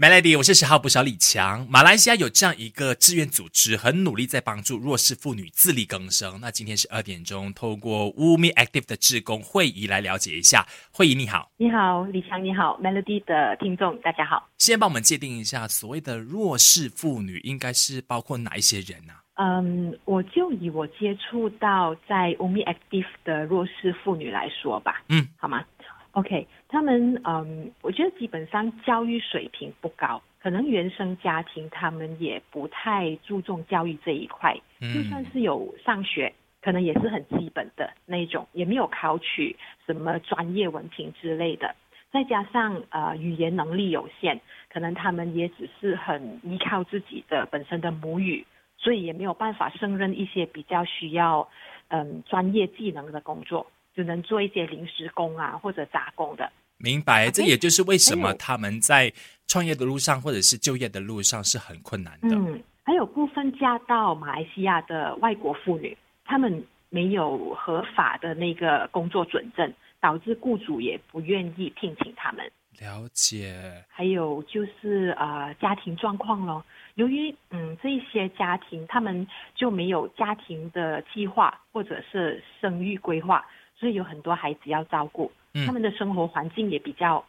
Melody，我是十号捕小李强。马来西亚有这样一个志愿组织，很努力在帮助弱势妇女自力更生。那今天是二点钟，透过 Umi Active 的志工会议来了解一下。会议你好，你好，李强你好，Melody 的听众大家好。先帮我们界定一下，所谓的弱势妇女应该是包括哪一些人呢？嗯，我就以我接触到在 Umi Active 的弱势妇女来说吧。嗯，好吗？OK，他们嗯，我觉得基本上教育水平不高，可能原生家庭他们也不太注重教育这一块，就算是有上学，可能也是很基本的那种，也没有考取什么专业文凭之类的。再加上呃语言能力有限，可能他们也只是很依靠自己的本身的母语，所以也没有办法胜任一些比较需要嗯专业技能的工作。只能做一些临时工啊，或者打工的。明白，这也就是为什么他们在创业的路上，或者是就业的路上是很困难的。嗯，还有部分嫁到马来西亚的外国妇女，他们没有合法的那个工作准证，导致雇主也不愿意聘请他们。了解。还有就是呃，家庭状况咯，由于嗯这一些家庭他们就没有家庭的计划或者是生育规划。所以有很多孩子要照顾，他们的生活环境也比较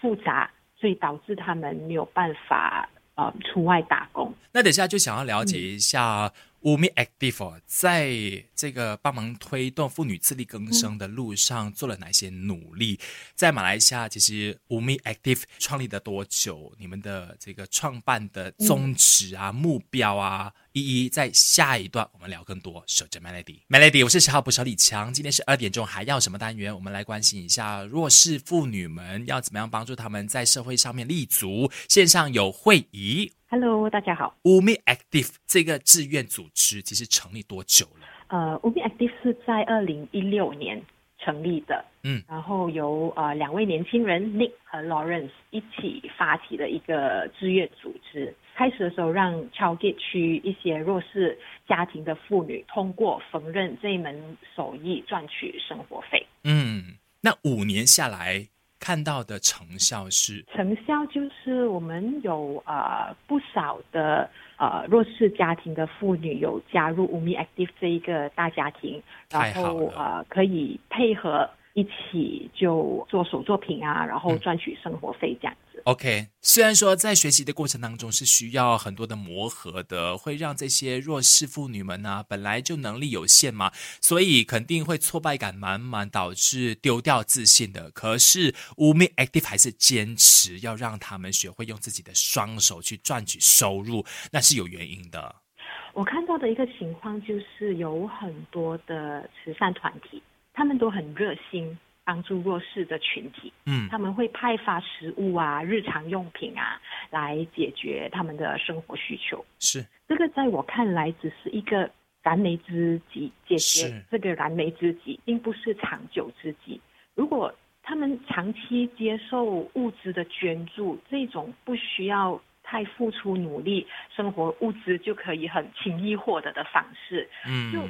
复杂，所以导致他们没有办法呃出外打工。那等下就想要了解一下。Umi Active 在这个帮忙推动妇女自力更生的路上做了哪些努力？在马来西亚，其实 Umi Active 创立的多久？你们的这个创办的宗旨啊、目标啊，一一在下一段我们聊更多。守着 Melody，Melody，我是十号捕手李强。今天是二点钟，还要什么单元？我们来关心一下弱势妇女们要怎么样帮助他们在社会上面立足。线上有会议。Hello，大家好。Umi Active 这个志愿组织其实成立多久了？呃，Umi Active 是在二零一六年成立的，嗯，然后由呃两位年轻人 Nick 和 Lawrence 一起发起的一个志愿组织。开始的时候，让 Chowgate 区一些弱势家庭的妇女通过缝纫这一门手艺赚取生活费。嗯，那五年下来。看到的成效是，成效就是我们有呃不少的呃弱势家庭的妇女有加入 Umi Active 这一个大家庭，然后呃可以配合一起就做手作品啊，然后赚取生活费这样子。OK，虽然说在学习的过程当中是需要很多的磨合的，会让这些弱势妇女们呢本来就能力有限嘛，所以肯定会挫败感满满，导致丢掉自信的。可是 Umi Active 还是坚持要让他们学会用自己的双手去赚取收入，那是有原因的。我看到的一个情况就是有很多的慈善团体，他们都很热心。帮助弱势的群体，嗯，他们会派发食物啊、日常用品啊，来解决他们的生活需求。是这个，在我看来，只是一个燃眉之急，解决这个燃眉之急，并不是长久之计。如果他们长期接受物资的捐助，这种不需要太付出努力，生活物资就可以很轻易获得的方式，嗯，就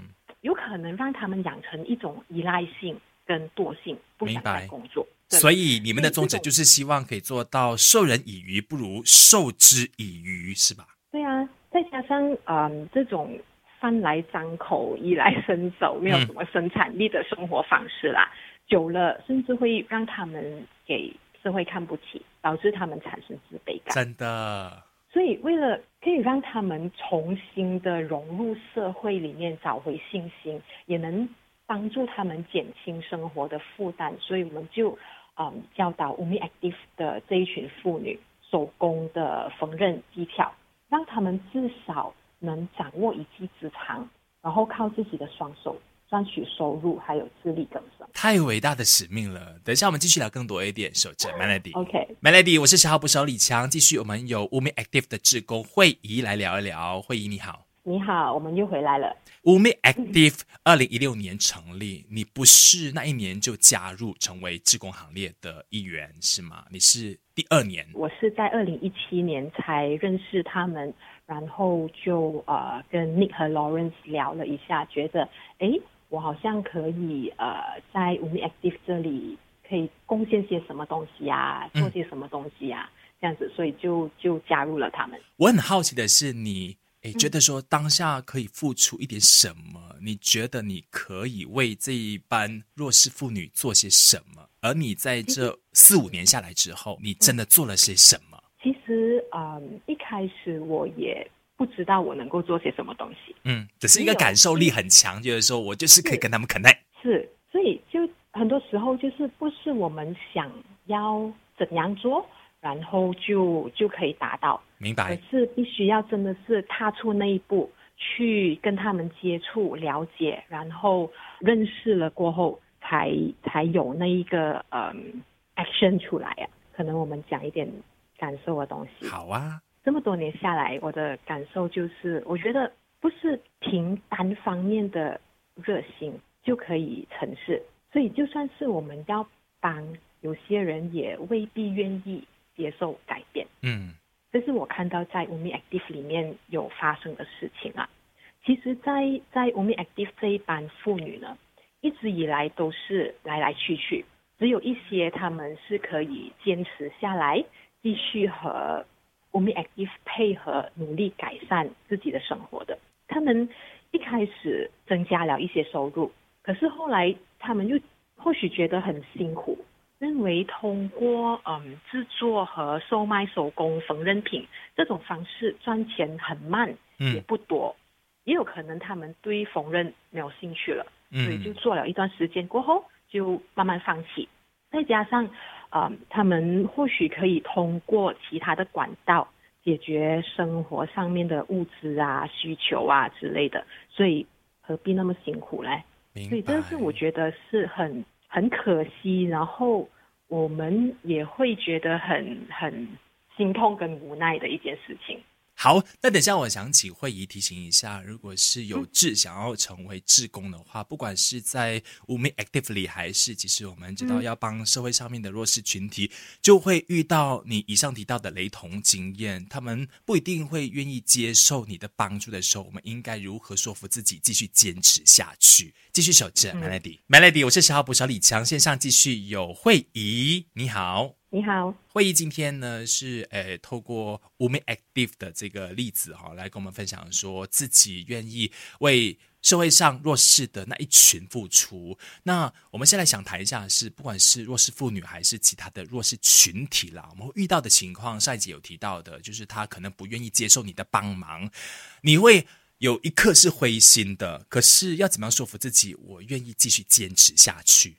有可能让他们养成一种依赖性。跟惰性不想再工作，所以你们的宗旨就是希望可以做到授人以鱼不如授之以渔，是吧？对啊，再加上嗯，这种饭来张口、衣来伸手，没有什么生产力的生活方式啦，久了甚至会让他们给社会看不起，导致他们产生自卑感。真的。所以为了可以让他们重新的融入社会里面，找回信心，也能。帮助他们减轻生活的负担，所以我们就嗯教导 Umi Active 的这一群妇女手工的缝纫技巧，让他们至少能掌握一技之长，然后靠自己的双手赚取收入，还有自力更。太伟大的使命了！等一下我们继续聊更多一点。守着 Melody。OK，Melody，我是十号捕手李强。继续，我们有 Umi Active 的志工会议来聊一聊。会议你好。你好，我们又回来了。Umi Active 二零一六年成立，你不是那一年就加入成为志工行列的一员是吗？你是第二年。我是在二零一七年才认识他们，然后就呃跟 Nick 和 Lawrence 聊了一下，觉得哎，我好像可以呃在 Umi Active 这里可以贡献些什么东西啊，做些什么东西啊。这样子，所以就就加入了他们。我很好奇的是，你诶觉得说当下可以付出一点什么？你觉得你可以为这一班弱势妇女做些什么？而你在这四五年下来之后，你真的做了些什么？其实，嗯，一开始我也不知道我能够做些什么东西。嗯，只是一个感受力很强，就是说我就是可以跟他们 connect。是，所以就很多时候就是不是我们想要怎样做，然后就就可以达到。明白。可是必须要真的是踏出那一步，去跟他们接触、了解，然后认识了过后，才才有那一个嗯 action 出来啊。可能我们讲一点感受的东西。好啊。这么多年下来，我的感受就是，我觉得不是凭单方面的热心就可以成事，所以就算是我们要帮，有些人也未必愿意接受改变。嗯，这是我看到在 Umi Active 里面有发生的事情啊。其实，在在 Umi Active 这一班妇女呢，一直以来都是来来去去，只有一些他们是可以坚持下来，继续和。我们 active 配合努力改善自己的生活的，他们一开始增加了一些收入，可是后来他们又或许觉得很辛苦，认为通过嗯制作和售卖手工缝纫品这种方式赚钱很慢，也不多，也有可能他们对缝纫没有兴趣了，所以就做了一段时间过后就慢慢放弃，再加上。啊，他们或许可以通过其他的管道解决生活上面的物资啊、需求啊之类的，所以何必那么辛苦嘞？所以这是我觉得是很很可惜，然后我们也会觉得很很心痛跟无奈的一件事情。好，那等下我想起会议提醒一下，如果是有志想要成为志工的话，不管是在 Umi Actively 还是其实我们知道要帮社会上面的弱势群体，就会遇到你以上提到的雷同经验，他们不一定会愿意接受你的帮助的时候，我们应该如何说服自己继续坚持下去，继续守着 Melody，Melody，我是十号捕小李强，线上继续有会议，你好。你好，会议今天呢是诶透过 Women Active 的这个例子哈，来跟我们分享说自己愿意为社会上弱势的那一群付出。那我们现在想谈一下是，不管是弱势妇女还是其他的弱势群体啦，我们会遇到的情况，上一集有提到的，就是他可能不愿意接受你的帮忙，你会有一刻是灰心的，可是要怎么样说服自己，我愿意继续坚持下去？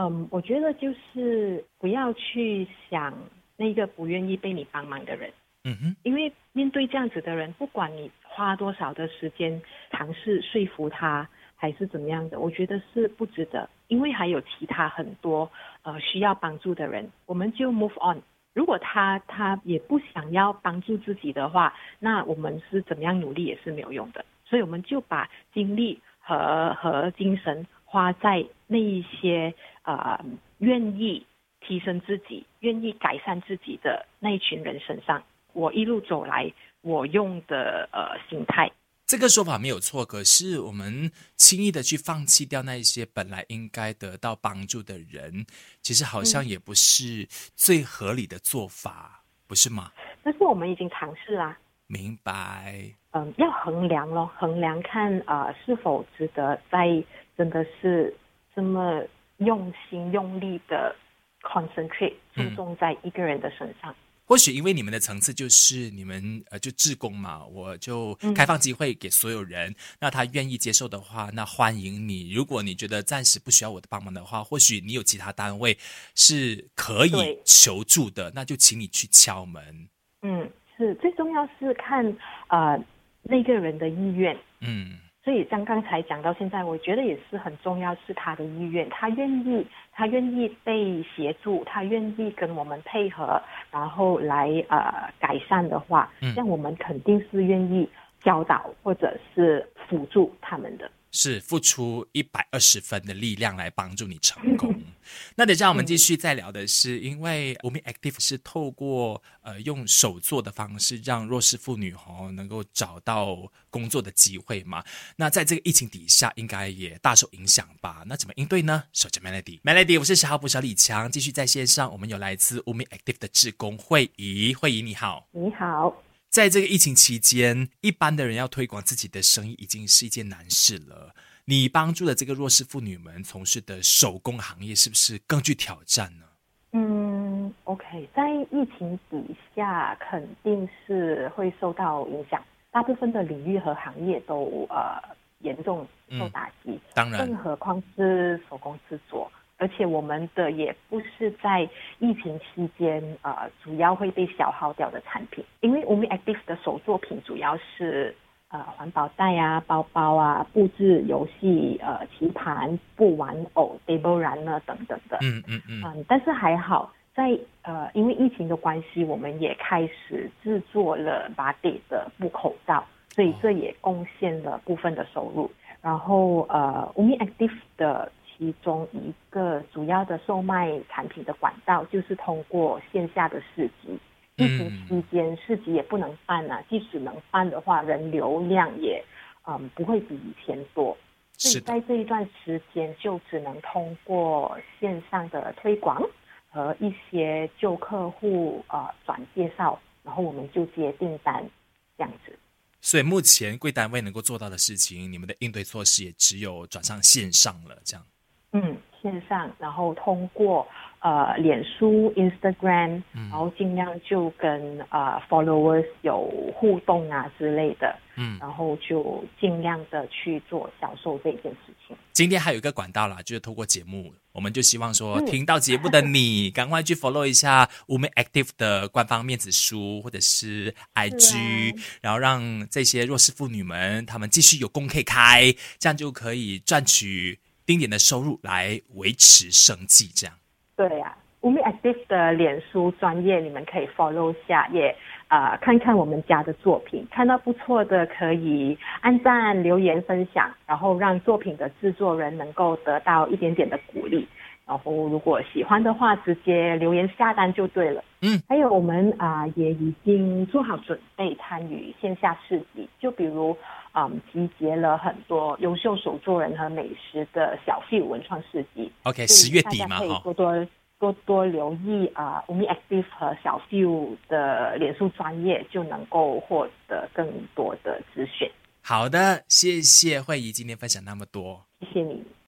嗯，我觉得就是不要去想那个不愿意被你帮忙的人，嗯哼，因为面对这样子的人，不管你花多少的时间尝试说服他，还是怎么样的，我觉得是不值得，因为还有其他很多呃需要帮助的人，我们就 move on。如果他他也不想要帮助自己的话，那我们是怎么样努力也是没有用的，所以我们就把精力和和精神。花在那一些呃愿意提升自己、愿意改善自己的那一群人身上。我一路走来，我用的呃心态，这个说法没有错。可是我们轻易的去放弃掉那一些本来应该得到帮助的人，其实好像也不是最合理的做法，不是吗？但是我们已经尝试啦。明白。嗯，要衡量咯，衡量看啊是否值得在。真的是这么用心用力的 concentrate 注重在一个人的身上。或许因为你们的层次就是你们呃就志工嘛，我就开放机会给所有人。那他愿意接受的话，那欢迎你。如果你觉得暂时不需要我的帮忙的话，或许你有其他单位是可以求助的，那就请你去敲门。嗯，是最重要是看呃那个人的意愿。嗯。所以像刚才讲到现在，我觉得也是很重要，是他的意愿，他愿意，他愿意被协助，他愿意跟我们配合，然后来呃改善的话，像我们肯定是愿意教导或者是辅助他们的，是付出一百二十分的力量来帮助你成功。那等下我们继续再聊的是，因为 Umi Active 是透过呃用手做的方式，让弱势妇女哦能够找到工作的机会嘛。那在这个疫情底下，应该也大受影响吧？那怎么应对呢？守着 Melody，Melody，我是十号部小李强，继续在线上，我们有来自 Umi Active 的志工会仪，会仪你好，你好。在这个疫情期间，一般的人要推广自己的生意已经是一件难事了。你帮助的这个弱势妇女们从事的手工行业，是不是更具挑战呢？嗯，OK，在疫情底下肯定是会受到影响，大部分的领域和行业都呃严重受打击。当然，更何况是手工制作。而且我们的也不是在疫情期间，呃，主要会被消耗掉的产品，因为我们 Active 的手作品主要是呃环保袋啊、包包啊、布置游戏、呃棋盘、布玩偶、table runner 等等的。嗯嗯嗯。嗯，但是还好，在呃因为疫情的关系，我们也开始制作了 body 的布口罩，所以这也贡献了部分的收入。然后呃，，Umi Active 的。其中一个主要的售卖产品的管道就是通过线下的市集。疫情期间市集也不能办啊，即使能办的话，人流量也嗯不会比以前多。所以在这一段时间就只能通过线上的推广和一些旧客户呃转介绍，然后我们就接订单这样子。所以目前贵单位能够做到的事情，你们的应对措施也只有转向线上了，这样。嗯，线上，然后通过呃脸书、Instagram，然后尽量就跟呃 followers 有互动啊之类的，嗯，然后就尽量的去做销售这件事情。今天还有一个管道啦，就是透过节目，我们就希望说，听到节目的你，赶快去 follow 一下 Women Active 的官方面子书或者是 IG，然后让这些弱势妇女们，她们继续有工可以开，这样就可以赚取。丁点的收入来维持生计，这样。对呀，我们 Active 的脸书专业，你们可以 follow 下，也啊看看我们家的作品，看到不错的可以按赞、留言、分享，然后让作品的制作人能够得到一点点的鼓励。然后如果喜欢的话，直接留言下单就对了。嗯，还有我们啊也已经做好准备参与线下市集，就比如。嗯，集结了很多优秀手作人和美食的小 f 文创市集。OK，十月底嘛，哈，多多多多留意啊，Umi Active 和小 f 的脸书专业，就能够获得更多的资讯。好的，谢谢慧怡今天分享那么多，谢谢你。